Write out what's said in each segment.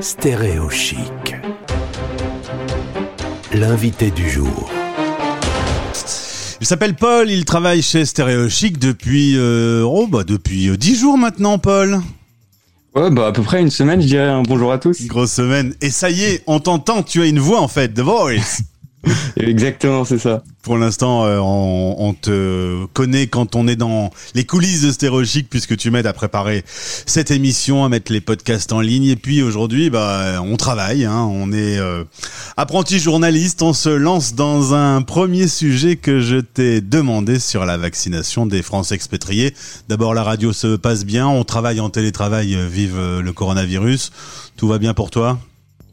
Stéréo Chic. L'invité du jour. Il s'appelle Paul, il travaille chez Stéréo Chic depuis euh, oh bah depuis euh, 10 jours maintenant Paul. Ouais, bah à peu près une semaine, je dirais. un bonjour à tous. Une grosse semaine. Et ça y est, on t'entend, tu as une voix en fait, The Voice. Exactement, c'est ça. Pour l'instant, euh, on, te connaît quand on est dans les coulisses de puisque tu m'aides à préparer cette émission, à mettre les podcasts en ligne. Et puis aujourd'hui, bah, on travaille, hein, on est euh, apprenti journaliste. On se lance dans un premier sujet que je t'ai demandé sur la vaccination des Français expatriés. D'abord, la radio se passe bien, on travaille en télétravail, euh, vive euh, le coronavirus. Tout va bien pour toi?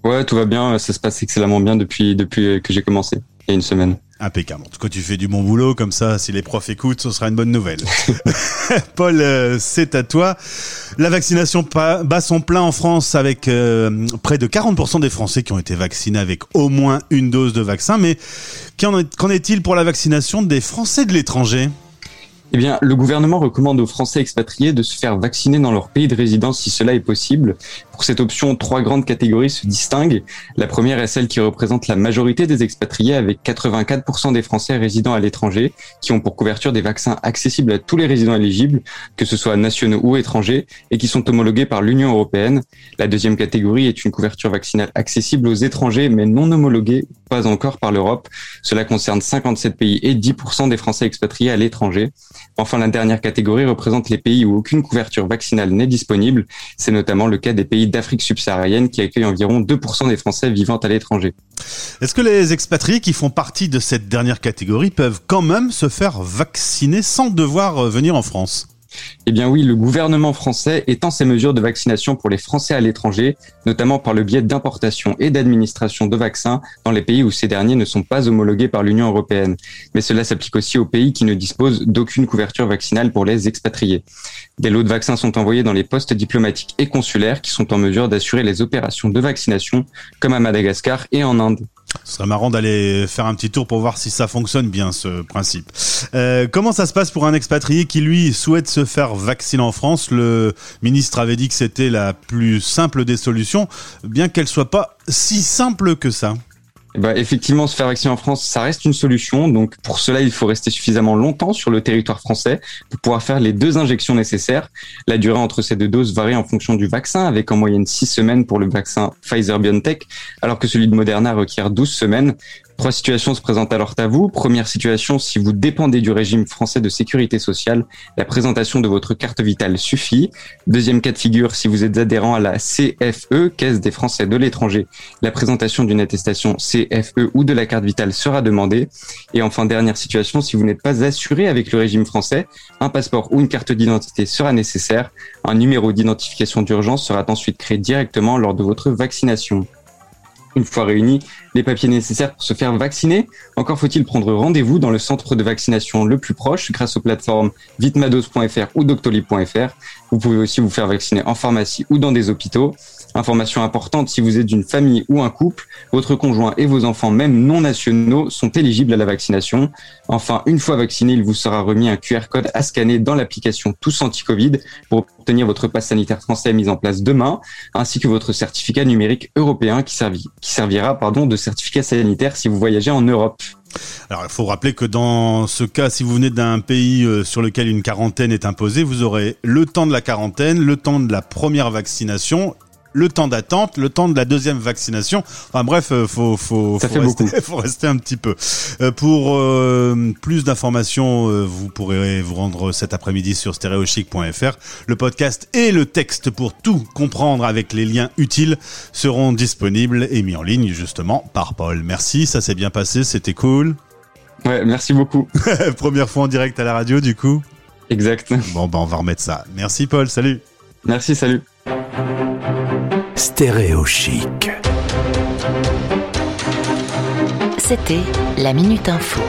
Ouais, tout va bien. Ça se passe excellemment bien depuis depuis que j'ai commencé il y a une semaine. Impeccable. En tout cas, tu fais du bon boulot, comme ça, si les profs écoutent, ce sera une bonne nouvelle. Paul, euh, c'est à toi. La vaccination bat son plein en France avec euh, près de 40% des Français qui ont été vaccinés avec au moins une dose de vaccin. Mais qu'en est-il pour la vaccination des Français de l'étranger? Eh bien, le gouvernement recommande aux Français expatriés de se faire vacciner dans leur pays de résidence si cela est possible. Pour cette option, trois grandes catégories se distinguent. La première est celle qui représente la majorité des expatriés avec 84% des Français résidant à l'étranger qui ont pour couverture des vaccins accessibles à tous les résidents éligibles, que ce soit nationaux ou étrangers, et qui sont homologués par l'Union européenne. La deuxième catégorie est une couverture vaccinale accessible aux étrangers mais non homologuée, pas encore par l'Europe. Cela concerne 57 pays et 10% des Français expatriés à l'étranger. Enfin, la dernière catégorie représente les pays où aucune couverture vaccinale n'est disponible. C'est notamment le cas des pays d'Afrique subsaharienne qui accueillent environ 2% des Français vivant à l'étranger. Est-ce que les expatriés qui font partie de cette dernière catégorie peuvent quand même se faire vacciner sans devoir euh, venir en France? Eh bien oui, le gouvernement français étend ses mesures de vaccination pour les Français à l'étranger, notamment par le biais d'importation et d'administration de vaccins dans les pays où ces derniers ne sont pas homologués par l'Union européenne. Mais cela s'applique aussi aux pays qui ne disposent d'aucune couverture vaccinale pour les expatriés. Des lots de vaccins sont envoyés dans les postes diplomatiques et consulaires qui sont en mesure d'assurer les opérations de vaccination, comme à Madagascar et en Inde. Ce serait marrant d'aller faire un petit tour pour voir si ça fonctionne bien ce principe. Euh, comment ça se passe pour un expatrié qui lui souhaite se faire vacciner en France? Le ministre avait dit que c'était la plus simple des solutions, bien qu'elle soit pas si simple que ça. Ben, effectivement, se faire vacciner en France, ça reste une solution. Donc, pour cela, il faut rester suffisamment longtemps sur le territoire français pour pouvoir faire les deux injections nécessaires. La durée entre ces deux doses varie en fonction du vaccin, avec en moyenne 6 semaines pour le vaccin Pfizer-BioNTech, alors que celui de Moderna requiert 12 semaines. Trois situations se présentent alors à vous. Première situation, si vous dépendez du régime français de sécurité sociale, la présentation de votre carte vitale suffit. Deuxième cas de figure, si vous êtes adhérent à la CFE, Caisse des Français de l'étranger, la présentation d'une attestation CFE ou de la carte vitale sera demandée. Et enfin, dernière situation, si vous n'êtes pas assuré avec le régime français, un passeport ou une carte d'identité sera nécessaire. Un numéro d'identification d'urgence sera ensuite créé directement lors de votre vaccination. Une fois réunis les papiers nécessaires pour se faire vacciner, encore faut-il prendre rendez-vous dans le centre de vaccination le plus proche grâce aux plateformes vitmados.fr ou doctolib.fr. Vous pouvez aussi vous faire vacciner en pharmacie ou dans des hôpitaux. Information importante, si vous êtes d'une famille ou un couple, votre conjoint et vos enfants, même non nationaux, sont éligibles à la vaccination. Enfin, une fois vacciné, il vous sera remis un QR code à scanner dans l'application Tous Anti-Covid pour obtenir votre passe sanitaire français mis en place demain, ainsi que votre certificat numérique européen qui, servi- qui servira de certificat sanitaire si vous voyagez en Europe. Alors il faut rappeler que dans ce cas, si vous venez d'un pays euh, sur lequel une quarantaine est imposée, vous aurez le temps de la quarantaine, le temps de la première vaccination le temps d'attente, le temps de la deuxième vaccination. Enfin bref, euh, faut faut rester, faut rester un petit peu. Euh, pour euh, plus d'informations, euh, vous pourrez vous rendre cet après-midi sur stereochic.fr. Le podcast et le texte pour tout comprendre avec les liens utiles seront disponibles et mis en ligne justement par Paul. Merci, ça s'est bien passé, c'était cool. Ouais, merci beaucoup. Première fois en direct à la radio du coup. Exact. Bon ben on va remettre ça. Merci Paul, salut. Merci, salut. Stéréo Chic. C'était la Minute Info.